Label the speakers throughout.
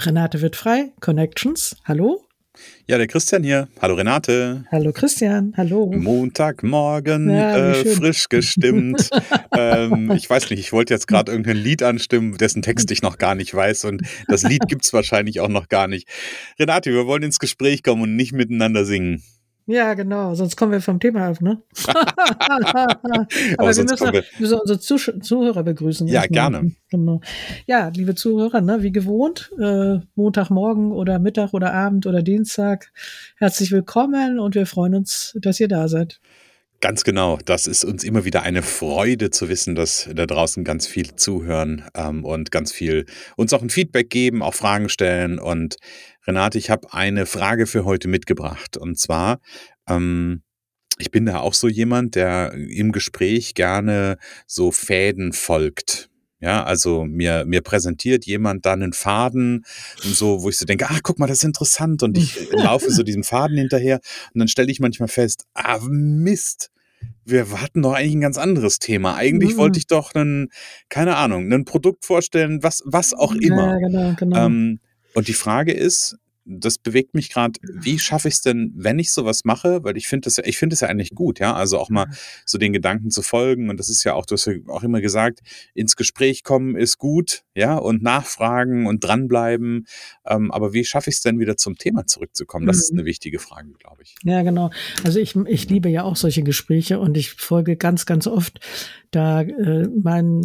Speaker 1: Renate wird frei, Connections. Hallo?
Speaker 2: Ja, der Christian hier. Hallo Renate.
Speaker 1: Hallo Christian, hallo.
Speaker 2: Montagmorgen, ja, äh, frisch gestimmt. ähm, ich weiß nicht, ich wollte jetzt gerade irgendein Lied anstimmen, dessen Text ich noch gar nicht weiß und das Lied gibt es wahrscheinlich auch noch gar nicht. Renate, wir wollen ins Gespräch kommen und nicht miteinander singen.
Speaker 1: Ja, genau, sonst kommen wir vom Thema ab, ne? Aber, Aber wir müssen, wir müssen unsere Zuh Zuhörer begrüßen.
Speaker 2: Ja, gerne.
Speaker 1: Genau. Ja, liebe Zuhörer, ne, wie gewohnt, äh, Montagmorgen oder Mittag oder Abend oder Dienstag, herzlich willkommen und wir freuen uns, dass ihr da seid.
Speaker 2: Ganz genau. Das ist uns immer wieder eine Freude zu wissen, dass da draußen ganz viel zuhören ähm, und ganz viel uns auch ein Feedback geben, auch Fragen stellen. Und Renate, ich habe eine Frage für heute mitgebracht. Und zwar, ähm, ich bin da auch so jemand, der im Gespräch gerne so Fäden folgt. Ja, also mir, mir präsentiert jemand dann einen Faden und so, wo ich so denke, ah, guck mal, das ist interessant und ich laufe so diesem Faden hinterher und dann stelle ich manchmal fest, ah, Mist, wir hatten doch eigentlich ein ganz anderes Thema. Eigentlich mhm. wollte ich doch einen, keine Ahnung, ein Produkt vorstellen, was, was auch immer. Ja, genau, genau. Ähm, und die Frage ist, das bewegt mich gerade, wie schaffe ich es denn, wenn ich sowas mache? Weil ich finde das ja, ich finde es ja eigentlich gut, ja. Also auch mal so den Gedanken zu folgen. Und das ist ja auch, du hast ja auch immer gesagt, ins Gespräch kommen ist gut, ja, und nachfragen und dranbleiben. Ähm, aber wie schaffe ich es denn wieder zum Thema zurückzukommen? Das mhm. ist eine wichtige Frage, glaube ich.
Speaker 1: Ja, genau. Also ich, ich liebe ja auch solche Gespräche und ich folge ganz, ganz oft da äh, mein,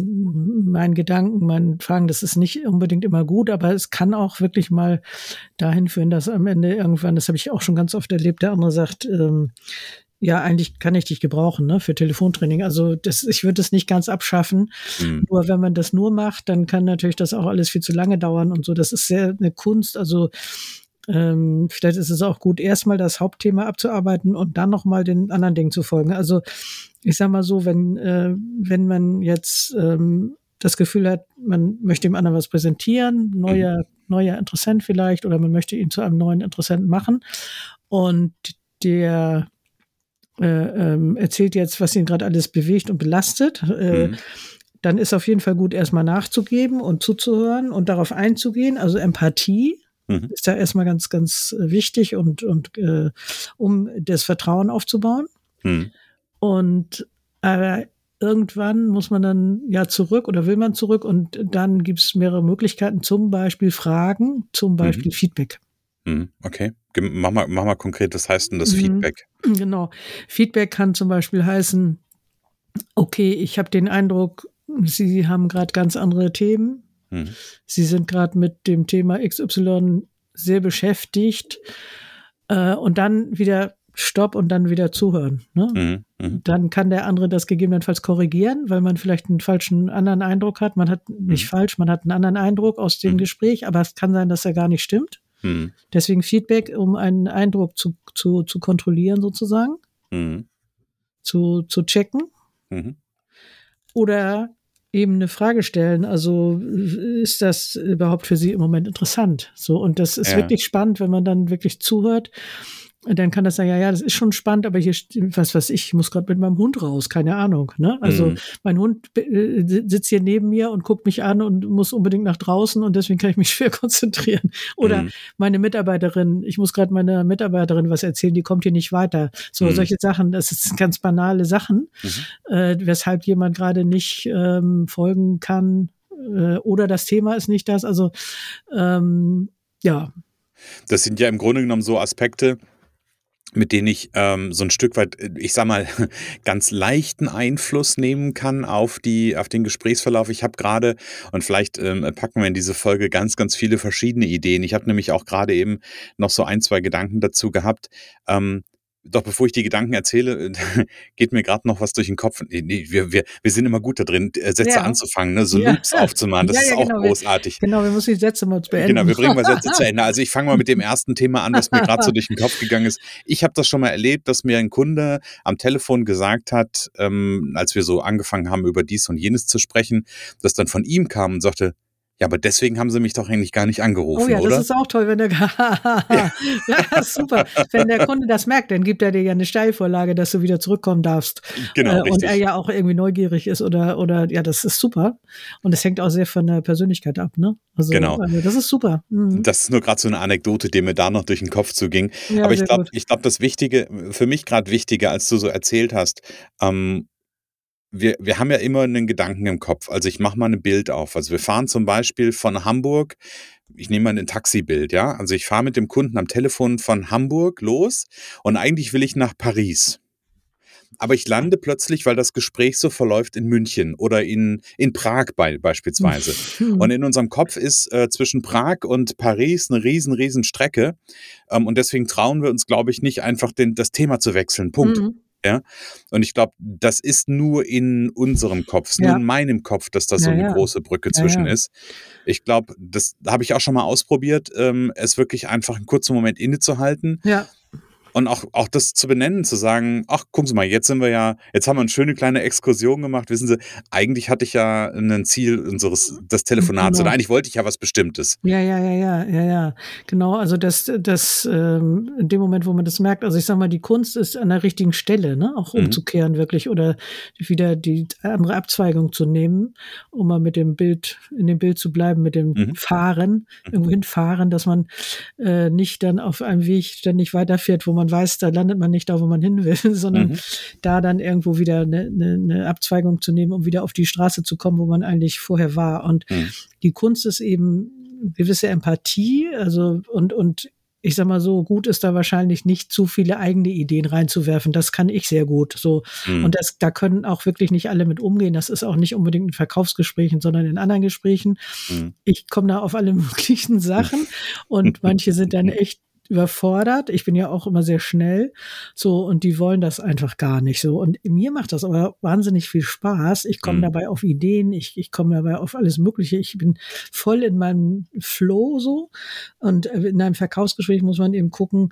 Speaker 1: mein Gedanken, mein Fragen, das ist nicht unbedingt immer gut, aber es kann auch wirklich mal dahin führen, dass am Ende irgendwann, das habe ich auch schon ganz oft erlebt, der andere sagt, ähm, ja, eigentlich kann ich dich gebrauchen, ne, für Telefontraining. Also das, ich würde es nicht ganz abschaffen. Mhm. Nur wenn man das nur macht, dann kann natürlich das auch alles viel zu lange dauern und so. Das ist sehr eine Kunst. Also ähm, vielleicht ist es auch gut, erstmal das Hauptthema abzuarbeiten und dann nochmal den anderen Dingen zu folgen. Also ich sag mal so, wenn, äh, wenn man jetzt ähm, das Gefühl hat, man möchte dem anderen was präsentieren, neuer, mhm. neuer Interessent vielleicht, oder man möchte ihn zu einem neuen Interessenten machen und der äh, ähm, erzählt jetzt, was ihn gerade alles bewegt und belastet, äh, mhm. dann ist auf jeden Fall gut, erstmal nachzugeben und zuzuhören und darauf einzugehen, also Empathie. Mhm. Ist da erstmal ganz, ganz wichtig und, und äh, um das Vertrauen aufzubauen. Mhm. Und äh, irgendwann muss man dann ja zurück oder will man zurück und dann gibt es mehrere Möglichkeiten, zum Beispiel Fragen, zum mhm. Beispiel mhm. Feedback.
Speaker 2: Okay, mach mal, mach mal konkret, was heißt denn das mhm. Feedback?
Speaker 1: Genau. Feedback kann zum Beispiel heißen, okay, ich habe den Eindruck, Sie haben gerade ganz andere Themen. Mhm. Sie sind gerade mit dem Thema XY sehr beschäftigt. Äh, und dann wieder Stopp und dann wieder zuhören. Ne? Mhm, mh. Dann kann der andere das gegebenenfalls korrigieren, weil man vielleicht einen falschen anderen Eindruck hat. Man hat nicht mhm. falsch, man hat einen anderen Eindruck aus dem mhm. Gespräch, aber es kann sein, dass er gar nicht stimmt. Mhm. Deswegen Feedback, um einen Eindruck zu, zu, zu kontrollieren sozusagen, mhm. zu, zu checken. Mhm. Oder eben eine Frage stellen. Also ist das überhaupt für Sie im Moment interessant? So und das ist ja. wirklich spannend, wenn man dann wirklich zuhört dann kann das sagen, ja, ja, das ist schon spannend, aber hier, was was ich, ich muss gerade mit meinem Hund raus, keine Ahnung. Ne? Also mhm. mein Hund äh, sitzt hier neben mir und guckt mich an und muss unbedingt nach draußen und deswegen kann ich mich schwer konzentrieren. Oder mhm. meine Mitarbeiterin, ich muss gerade meiner Mitarbeiterin was erzählen, die kommt hier nicht weiter. So mhm. solche Sachen, das sind ganz banale Sachen, mhm. äh, weshalb jemand gerade nicht ähm, folgen kann äh, oder das Thema ist nicht das. Also ähm, ja.
Speaker 2: Das sind ja im Grunde genommen so Aspekte, mit denen ich ähm, so ein Stück weit, ich sag mal, ganz leichten Einfluss nehmen kann auf die, auf den Gesprächsverlauf. Ich habe gerade, und vielleicht ähm, packen wir in diese Folge ganz, ganz viele verschiedene Ideen. Ich habe nämlich auch gerade eben noch so ein, zwei Gedanken dazu gehabt. Ähm, doch bevor ich die Gedanken erzähle, geht mir gerade noch was durch den Kopf. Nee, wir, wir, wir sind immer gut da drin, äh, Sätze ja. anzufangen, ne? so ja. Loops aufzumachen. Das ja, ist auch genau. großartig.
Speaker 1: genau, wir müssen die Sätze mal beenden.
Speaker 2: Genau, wir bringen mal Sätze zu Ende. Also ich fange mal mit dem ersten Thema an, was mir gerade so durch den Kopf gegangen ist. Ich habe das schon mal erlebt, dass mir ein Kunde am Telefon gesagt hat, ähm, als wir so angefangen haben, über dies und jenes zu sprechen, dass dann von ihm kam und sagte, ja, aber deswegen haben sie mich doch eigentlich gar nicht angerufen,
Speaker 1: Oh ja,
Speaker 2: oder?
Speaker 1: das ist auch toll, wenn der, ja. ja, super. Wenn der Kunde das merkt, dann gibt er dir ja eine Steilvorlage, dass du wieder zurückkommen darfst.
Speaker 2: Genau,
Speaker 1: äh, Und er ja auch irgendwie neugierig ist oder, oder, ja, das ist super. Und das hängt auch sehr von der Persönlichkeit ab, ne? Also,
Speaker 2: genau.
Speaker 1: Also das ist super.
Speaker 2: Mhm. Das ist nur gerade so eine Anekdote, die mir da noch durch den Kopf zuging. Ja, aber ich glaube, ich glaube, das Wichtige, für mich gerade wichtiger, als du so erzählt hast, ähm, wir, wir haben ja immer einen Gedanken im Kopf. Also ich mache mal ein Bild auf. Also wir fahren zum Beispiel von Hamburg, ich nehme mal ein Taxibild, ja. Also ich fahre mit dem Kunden am Telefon von Hamburg los und eigentlich will ich nach Paris. Aber ich lande plötzlich, weil das Gespräch so verläuft in München oder in, in Prag bei, beispielsweise. Und in unserem Kopf ist äh, zwischen Prag und Paris eine riesen, riesen Strecke. Ähm, und deswegen trauen wir uns, glaube ich, nicht einfach den, das Thema zu wechseln. Punkt. Mhm. Ja. Und ich glaube, das ist nur in unserem Kopf, ja. nur in meinem Kopf, dass da so ja, eine große Brücke zwischen ist. Ich glaube, das habe ich auch schon mal ausprobiert, ähm, es wirklich einfach einen kurzen Moment innezuhalten.
Speaker 1: Ja
Speaker 2: und auch, auch das zu benennen, zu sagen, ach, gucken Sie mal, jetzt sind wir ja, jetzt haben wir eine schöne kleine Exkursion gemacht. Wissen Sie, eigentlich hatte ich ja ein Ziel unseres, des Telefonats genau. oder eigentlich wollte ich ja was Bestimmtes.
Speaker 1: Ja, ja, ja, ja, ja, ja. Genau, also das, das, ähm, in dem Moment, wo man das merkt, also ich sag mal, die Kunst ist an der richtigen Stelle, ne, auch mhm. umzukehren mhm. wirklich oder wieder die andere Abzweigung zu nehmen, um mal mit dem Bild, in dem Bild zu bleiben, mit dem mhm. Fahren, mhm. irgendwo hinfahren, dass man äh, nicht dann auf einem Weg ständig weiterfährt, wo man man weiß, da landet man nicht da, wo man hin will, sondern mhm. da dann irgendwo wieder eine, eine, eine, Abzweigung zu nehmen, um wieder auf die Straße zu kommen, wo man eigentlich vorher war. Und mhm. die Kunst ist eben gewisse Empathie, also und, und ich sag mal so, gut ist da wahrscheinlich nicht zu viele eigene Ideen reinzuwerfen. Das kann ich sehr gut. So. Mhm. Und das, da können auch wirklich nicht alle mit umgehen. Das ist auch nicht unbedingt in Verkaufsgesprächen, sondern in anderen Gesprächen. Mhm. Ich komme da auf alle möglichen Sachen und manche sind dann echt überfordert. Ich bin ja auch immer sehr schnell. So, und die wollen das einfach gar nicht so. Und mir macht das aber wahnsinnig viel Spaß. Ich komme mhm. dabei auf Ideen, ich, ich komme dabei auf alles Mögliche. Ich bin voll in meinem Flow so. Und in einem Verkaufsgespräch muss man eben gucken,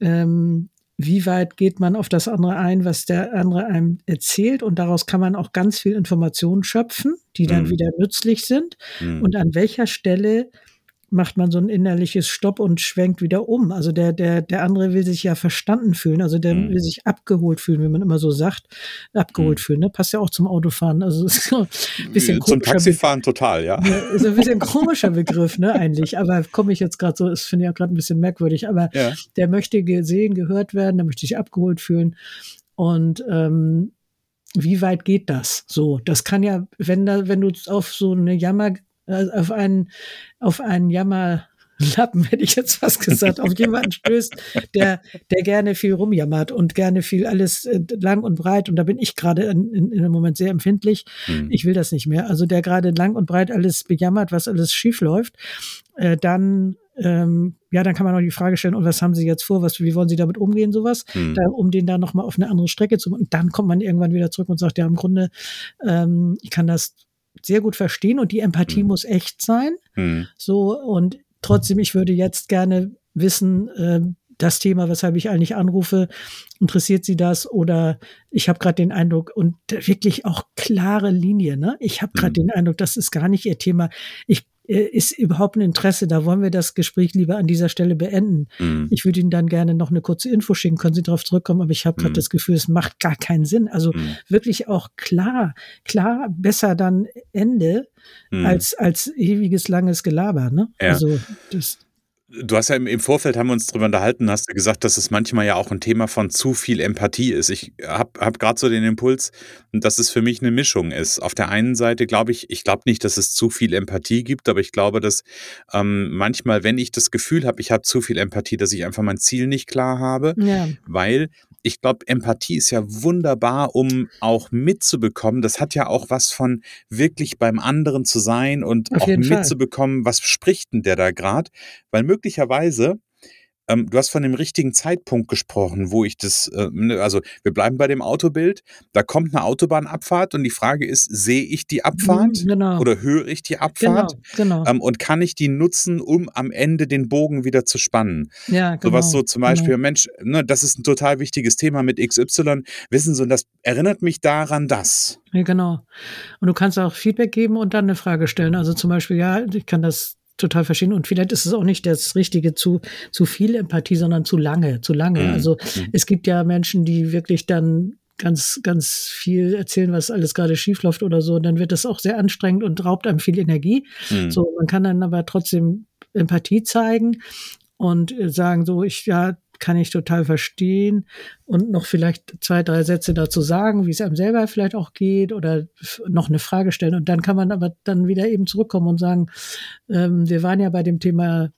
Speaker 1: ähm, wie weit geht man auf das andere ein, was der andere einem erzählt. Und daraus kann man auch ganz viel Informationen schöpfen, die dann mhm. wieder nützlich sind. Mhm. Und an welcher Stelle macht man so ein innerliches Stopp und schwenkt wieder um. Also der, der, der andere will sich ja verstanden fühlen, also der mhm. will sich abgeholt fühlen, wie man immer so sagt. Abgeholt mhm. fühlen, ne? Passt ja auch zum Autofahren. Also ist so ein bisschen
Speaker 2: Zum Taxifahren Be total, ja.
Speaker 1: ja. Ist ein bisschen komischer Begriff, ne, eigentlich. Aber komme ich jetzt gerade so, das finde ich auch gerade ein bisschen merkwürdig. Aber ja. der möchte gesehen, gehört werden, der möchte sich abgeholt fühlen. Und ähm, wie weit geht das? So, das kann ja, wenn da, wenn du auf so eine Jammer auf einen, auf einen Jammerlappen, hätte ich jetzt fast gesagt, auf jemanden stößt, der, der gerne viel rumjammert und gerne viel alles äh, lang und breit. Und da bin ich gerade in, in, in, dem Moment sehr empfindlich. Mhm. Ich will das nicht mehr. Also der gerade lang und breit alles bejammert, was alles schief läuft, äh, dann ähm, ja, dann kann man auch die Frage stellen, und was haben Sie jetzt vor, was, wie wollen Sie damit umgehen, sowas, mhm. da, um den da nochmal auf eine andere Strecke zu machen. Und dann kommt man irgendwann wieder zurück und sagt, ja, im Grunde, ähm, ich kann das sehr gut verstehen und die Empathie mhm. muss echt sein. Mhm. So, und trotzdem, ich würde jetzt gerne wissen, äh, das Thema, weshalb ich eigentlich anrufe, interessiert Sie das? Oder ich habe gerade den Eindruck, und wirklich auch klare Linie, ne? Ich habe gerade mhm. den Eindruck, das ist gar nicht Ihr Thema. Ich ist überhaupt ein Interesse, da wollen wir das Gespräch lieber an dieser Stelle beenden. Mhm. Ich würde Ihnen dann gerne noch eine kurze Info schicken, können Sie darauf zurückkommen, aber ich habe gerade mhm. das Gefühl, es macht gar keinen Sinn. Also mhm. wirklich auch klar, klar, besser dann Ende mhm. als, als ewiges langes Gelaber. Ne?
Speaker 2: Ja.
Speaker 1: Also das
Speaker 2: Du hast ja im, im Vorfeld haben wir uns drüber unterhalten, hast du gesagt, dass es manchmal ja auch ein Thema von zu viel Empathie ist. Ich habe hab gerade so den Impuls, dass es für mich eine Mischung ist. Auf der einen Seite glaube ich, ich glaube nicht, dass es zu viel Empathie gibt, aber ich glaube, dass ähm, manchmal, wenn ich das Gefühl habe, ich habe zu viel Empathie, dass ich einfach mein Ziel nicht klar habe,
Speaker 1: Ja.
Speaker 2: weil ich glaube, Empathie ist ja wunderbar, um auch mitzubekommen. Das hat ja auch was von wirklich beim anderen zu sein und
Speaker 1: Auf
Speaker 2: auch mitzubekommen, was spricht denn der da gerade? Weil möglicherweise, ähm, du hast von dem richtigen Zeitpunkt gesprochen, wo ich das, äh, ne, also wir bleiben bei dem Autobild, da kommt eine Autobahnabfahrt und die Frage ist, sehe ich die Abfahrt
Speaker 1: Mhm, Genau.
Speaker 2: oder höre ich die Abfahrt?
Speaker 1: Genau, genau.
Speaker 2: Ähm, und kann ich die nutzen, um am Ende den Bogen wieder zu spannen?
Speaker 1: ja, genau.
Speaker 2: Sowas so zum Beispiel,
Speaker 1: Genau.
Speaker 2: Mensch, ne, das ist ein total wichtiges Thema mit XY. Wissen Sie, und das erinnert mich daran, dass.
Speaker 1: Ja, genau. Und du kannst auch Feedback geben und dann eine Frage stellen. Also zum Beispiel, ja, ich kann das total verstehen. Und vielleicht ist es auch nicht das Richtige zu, zu viel Empathie, sondern zu lange, zu lange.
Speaker 2: Mhm.
Speaker 1: Also
Speaker 2: Mhm.
Speaker 1: es gibt ja Menschen, die wirklich dann ganz, ganz viel erzählen, was alles gerade schief läuft oder so. Und dann wird das auch sehr anstrengend und raubt einem viel Energie.
Speaker 2: Hm.
Speaker 1: So, man kann dann aber trotzdem Empathie zeigen und äh, sagen so, ich, ja, kann ich total verstehen und noch vielleicht zwei, drei Sätze dazu sagen, wie es einem selber vielleicht auch geht oder noch eine Frage stellen. Und dann kann man aber dann wieder eben zurückkommen und sagen, ähm, wir waren ja bei dem Thema,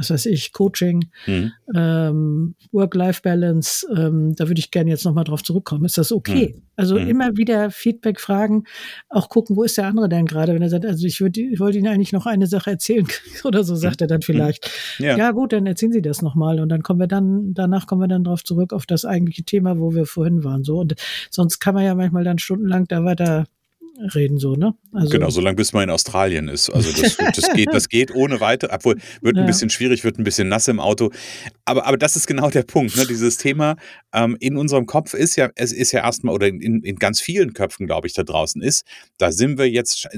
Speaker 1: was weiß ich, Coaching,
Speaker 2: Hm.
Speaker 1: ähm, Work-Life-Balance, ähm, da würde ich gerne jetzt nochmal drauf zurückkommen. Ist das okay? Also
Speaker 2: Mhm.
Speaker 1: immer wieder Feedback fragen, auch gucken, wo ist der andere denn gerade? Wenn er sagt, also ich, würde, ich wollte Ihnen eigentlich noch eine Sache erzählen oder so, sagt er dann vielleicht.
Speaker 2: Ja.
Speaker 1: Ja. gut, dann erzählen Sie das nochmal und dann kommen wir dann, danach kommen wir dann drauf zurück auf das eigentliche Thema, wo wir vorhin waren. So und sonst kann man ja manchmal dann stundenlang da weiter reden, so, ne? Also,
Speaker 2: Genau, solange bis man in Australien ist. Also das, das, geht, das geht ohne weiter, obwohl wird ein
Speaker 1: Ja.
Speaker 2: bisschen schwierig, wird ein bisschen nass im Auto. Aber, aber das ist genau der Punkt. Ne? Dieses Thema ähm, in unserem Kopf ist ja, es ist ja erstmal, oder in, in ganz vielen Köpfen, glaube ich, da draußen ist, da sind wir jetzt,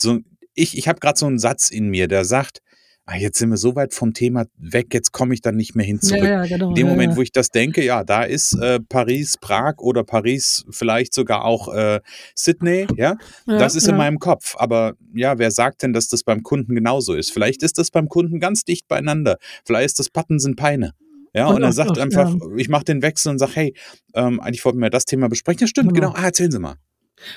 Speaker 2: so, ich, ich habe gerade so einen Satz in mir, der sagt, ah, jetzt sind wir so weit vom Thema weg, jetzt komme ich dann nicht mehr hin zurück.
Speaker 1: Ja, ja, genau.
Speaker 2: In dem Moment,
Speaker 1: ja.
Speaker 2: wo ich das denke, ja, da ist äh, Paris, Prag oder Paris, vielleicht sogar auch äh, Sydney, ja, das ist in meinem Kopf. Aber ja, wer sagt denn, dass das beim Kunden genauso ist? Vielleicht ist das beim Kunden ganz dicht beieinander. Vielleicht ist das Patton sind Peine. Ja, und,
Speaker 1: Und
Speaker 2: er sagt
Speaker 1: auch,
Speaker 2: einfach, ich mache den Wechsel und sage, hey, ähm, eigentlich wollten wir das Thema besprechen. Ja, stimmt, genau.
Speaker 1: Genau.
Speaker 2: Ah, erzählen Sie mal.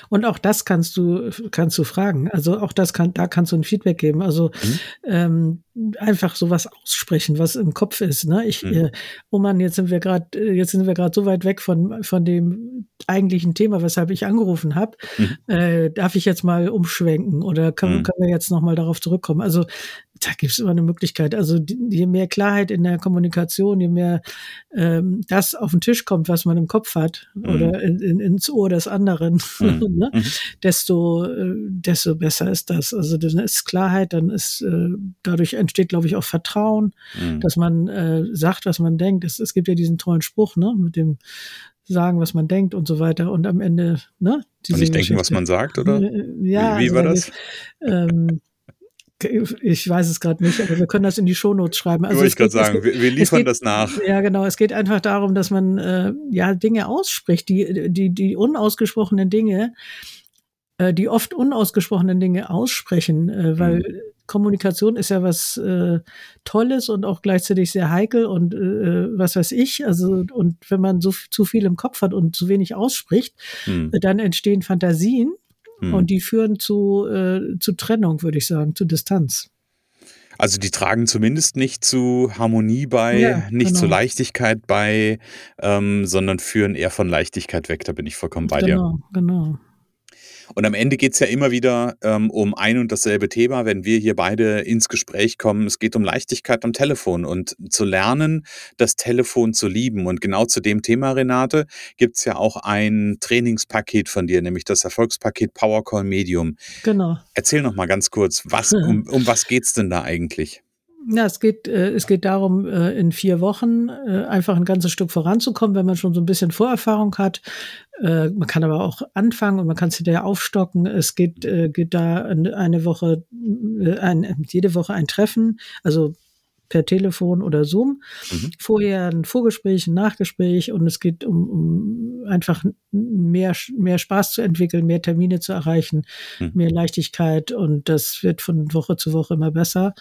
Speaker 1: Und auch das kannst du, kannst du fragen. Also auch das kann, da kannst du ein Feedback geben. Also
Speaker 2: Mhm.
Speaker 1: ähm, einfach sowas aussprechen, was im Kopf ist. Ne? Ich,
Speaker 2: Mhm.
Speaker 1: äh, oh Mann, jetzt sind wir gerade, jetzt sind wir gerade so weit weg von von dem eigentlichen Thema, weshalb ich angerufen habe.
Speaker 2: Mhm.
Speaker 1: Äh, darf ich jetzt mal umschwenken oder können,
Speaker 2: Mhm.
Speaker 1: können wir jetzt noch mal darauf zurückkommen? Also da gibt es immer eine Möglichkeit. Also die, je mehr Klarheit in der Kommunikation, je mehr ähm, das auf den Tisch kommt, was man im Kopf hat
Speaker 2: Mhm.
Speaker 1: oder in, in, ins Ohr des anderen,
Speaker 2: Mhm.
Speaker 1: ne?
Speaker 2: Mhm.
Speaker 1: desto, äh, desto besser ist das. Also dann ist Klarheit, dann ist äh, dadurch entsteht, glaube ich, auch Vertrauen,
Speaker 2: Mhm.
Speaker 1: dass man äh, sagt, was man denkt. Es, es gibt ja diesen tollen Spruch, ne, mit dem sagen, was man denkt und so weiter und am Ende, ne?
Speaker 2: Und nicht denken, was man sagt, oder?
Speaker 1: Äh, Ja,
Speaker 2: wie, wie war
Speaker 1: da
Speaker 2: das?
Speaker 1: Ähm, ich weiß es gerade nicht, aber wir können das in die Shownotes schreiben. Also
Speaker 2: Wollte
Speaker 1: es
Speaker 2: ich gerade
Speaker 1: es
Speaker 2: sagen,
Speaker 1: geht-
Speaker 2: wir, wir
Speaker 1: es
Speaker 2: liefern
Speaker 1: geht-
Speaker 2: das nach.
Speaker 1: Ja, genau. Es geht einfach darum, dass man äh, ja Dinge ausspricht, die, die, die unausgesprochenen Dinge, äh, die oft unausgesprochenen Dinge aussprechen, äh, weil
Speaker 2: Mhm.
Speaker 1: Kommunikation ist ja was äh, Tolles und auch gleichzeitig sehr heikel und äh, was weiß ich. Also, und wenn man so zu viel im Kopf hat und zu wenig ausspricht,
Speaker 2: Hm.
Speaker 1: dann entstehen Fantasien
Speaker 2: Hm.
Speaker 1: und die führen zu, äh, zu Trennung, würde ich sagen, zu Distanz.
Speaker 2: Also die tragen zumindest nicht zu Harmonie bei,
Speaker 1: Ja,
Speaker 2: nicht zu
Speaker 1: genau.
Speaker 2: Leichtigkeit bei, ähm, sondern führen eher von Leichtigkeit weg. Da bin ich vollkommen bei dir.
Speaker 1: genau, genau.
Speaker 2: Und am Ende geht's ja immer wieder ähm, um ein und dasselbe Thema, wenn wir hier beide ins Gespräch kommen. Es geht um Leichtigkeit am Telefon und zu lernen, das Telefon zu lieben. Und genau zu dem Thema, Renate, gibt's ja auch ein Trainingspaket von dir, nämlich das Erfolgspaket Powercall Medium.
Speaker 1: Genau.
Speaker 2: Erzähl noch mal ganz kurz, was, um, um was geht's denn da eigentlich?
Speaker 1: Ja, es geht, äh, es geht darum, äh, in vier Wochen äh, einfach ein ganzes Stück voranzukommen, wenn man schon so ein bisschen Vorerfahrung hat. Äh, man kann aber auch anfangen und man kann es hinterher aufstocken. Es geht, äh, geht da eine eine Woche, äh, ein, jede Woche ein Treffen, also per Telefon oder Zoom.
Speaker 2: Mhm.
Speaker 1: Vorher ein Vorgespräch, ein Nachgespräch und es geht um, um einfach mehr, mehr Spaß zu entwickeln, mehr Termine zu erreichen,
Speaker 2: Mhm.
Speaker 1: mehr Leichtigkeit und das wird von Woche zu Woche immer besser.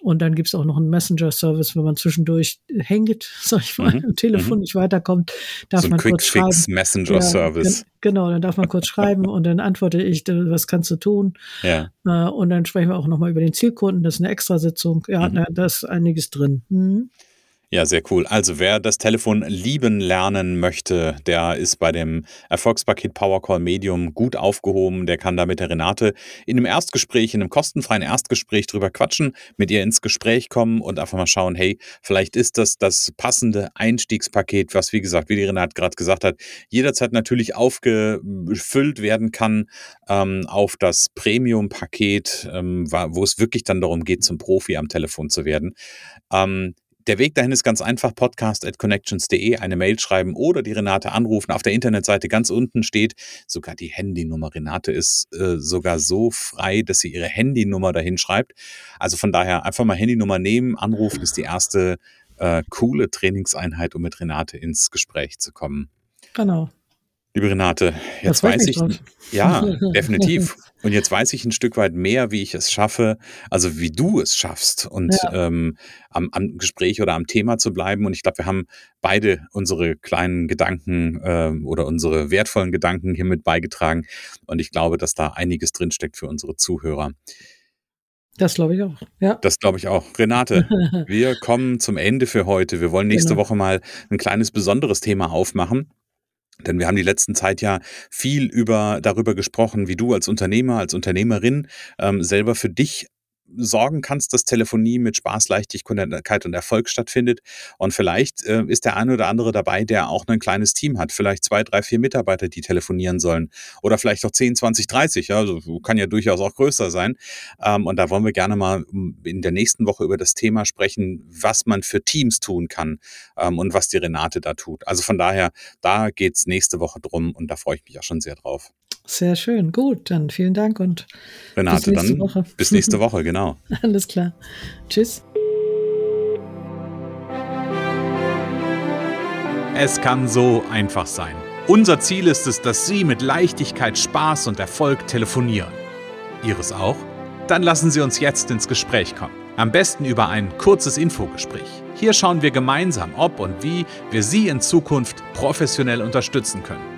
Speaker 1: Und dann gibt es auch noch einen Messenger-Service, wenn man zwischendurch hängt, sag ich mal, mhm. im Telefon mhm. nicht weiterkommt, darf so man kurz schreiben.
Speaker 2: Messenger-Service.
Speaker 1: Ja, genau, dann darf man kurz schreiben und dann antworte ich, was kannst du tun? Ja. Äh, und dann sprechen wir auch nochmal über den Zielkunden, das ist eine Extrasitzung. Ja, mhm. da ist einiges drin. Mhm.
Speaker 2: Ja, sehr cool. Also wer das Telefon lieben lernen möchte, der ist bei dem Erfolgspaket Powercall Medium gut aufgehoben. Der kann da mit der Renate in einem Erstgespräch, in einem kostenfreien Erstgespräch drüber quatschen, mit ihr ins Gespräch kommen und einfach mal schauen, hey, vielleicht ist das das passende Einstiegspaket, was wie gesagt, wie die Renate gerade gesagt hat, jederzeit natürlich aufgefüllt werden kann ähm, auf das Premium-Paket, ähm, wo es wirklich dann darum geht, zum Profi am Telefon zu werden. Ähm, der Weg dahin ist ganz einfach, podcast at connections.de, eine Mail schreiben oder die Renate anrufen. Auf der Internetseite ganz unten steht sogar die Handynummer. Renate ist äh, sogar so frei, dass sie ihre Handynummer dahin schreibt. Also von daher einfach mal Handynummer nehmen, anrufen ist die erste äh, coole Trainingseinheit, um mit Renate ins Gespräch zu kommen.
Speaker 1: Genau.
Speaker 2: Liebe Renate, jetzt weiß ich, ja, definitiv. Und jetzt weiß ich ein Stück weit mehr, wie ich es schaffe, also wie du es schaffst und ja. ähm, am, am, Gespräch oder am Thema zu bleiben. Und ich glaube, wir haben beide unsere kleinen Gedanken äh, oder unsere wertvollen Gedanken hiermit beigetragen. Und ich glaube, dass da einiges drinsteckt für unsere Zuhörer.
Speaker 1: Das glaube ich auch. Ja.
Speaker 2: Das glaube ich auch. Renate, wir kommen zum Ende für heute. Wir wollen nächste genau. Woche mal ein kleines besonderes Thema aufmachen. Denn wir haben die letzten Zeit ja viel über, darüber gesprochen, wie du als Unternehmer, als Unternehmerin ähm, selber für dich sorgen kannst, dass Telefonie mit Spaß, Leichtigkeit und Erfolg stattfindet. Und vielleicht äh, ist der eine oder andere dabei, der auch ein kleines Team hat. Vielleicht zwei, drei, vier Mitarbeiter, die telefonieren sollen. Oder vielleicht auch 10, 20, 30. Also kann ja durchaus auch größer sein. Ähm, und da wollen wir gerne mal in der nächsten Woche über das Thema sprechen, was man für Teams tun kann ähm, und was die Renate da tut. Also von daher, da geht's nächste Woche drum und da freue ich mich auch schon sehr drauf.
Speaker 1: Sehr schön, gut, dann vielen Dank und
Speaker 2: Renate, bis nächste dann Woche. bis nächste Woche, genau.
Speaker 1: Alles klar. Tschüss.
Speaker 2: Es kann so einfach sein. Unser Ziel ist es, dass Sie mit Leichtigkeit, Spaß und Erfolg telefonieren. Ihres auch? Dann lassen Sie uns jetzt ins Gespräch kommen. Am besten über ein kurzes Infogespräch. Hier schauen wir gemeinsam, ob und wie wir Sie in Zukunft professionell unterstützen können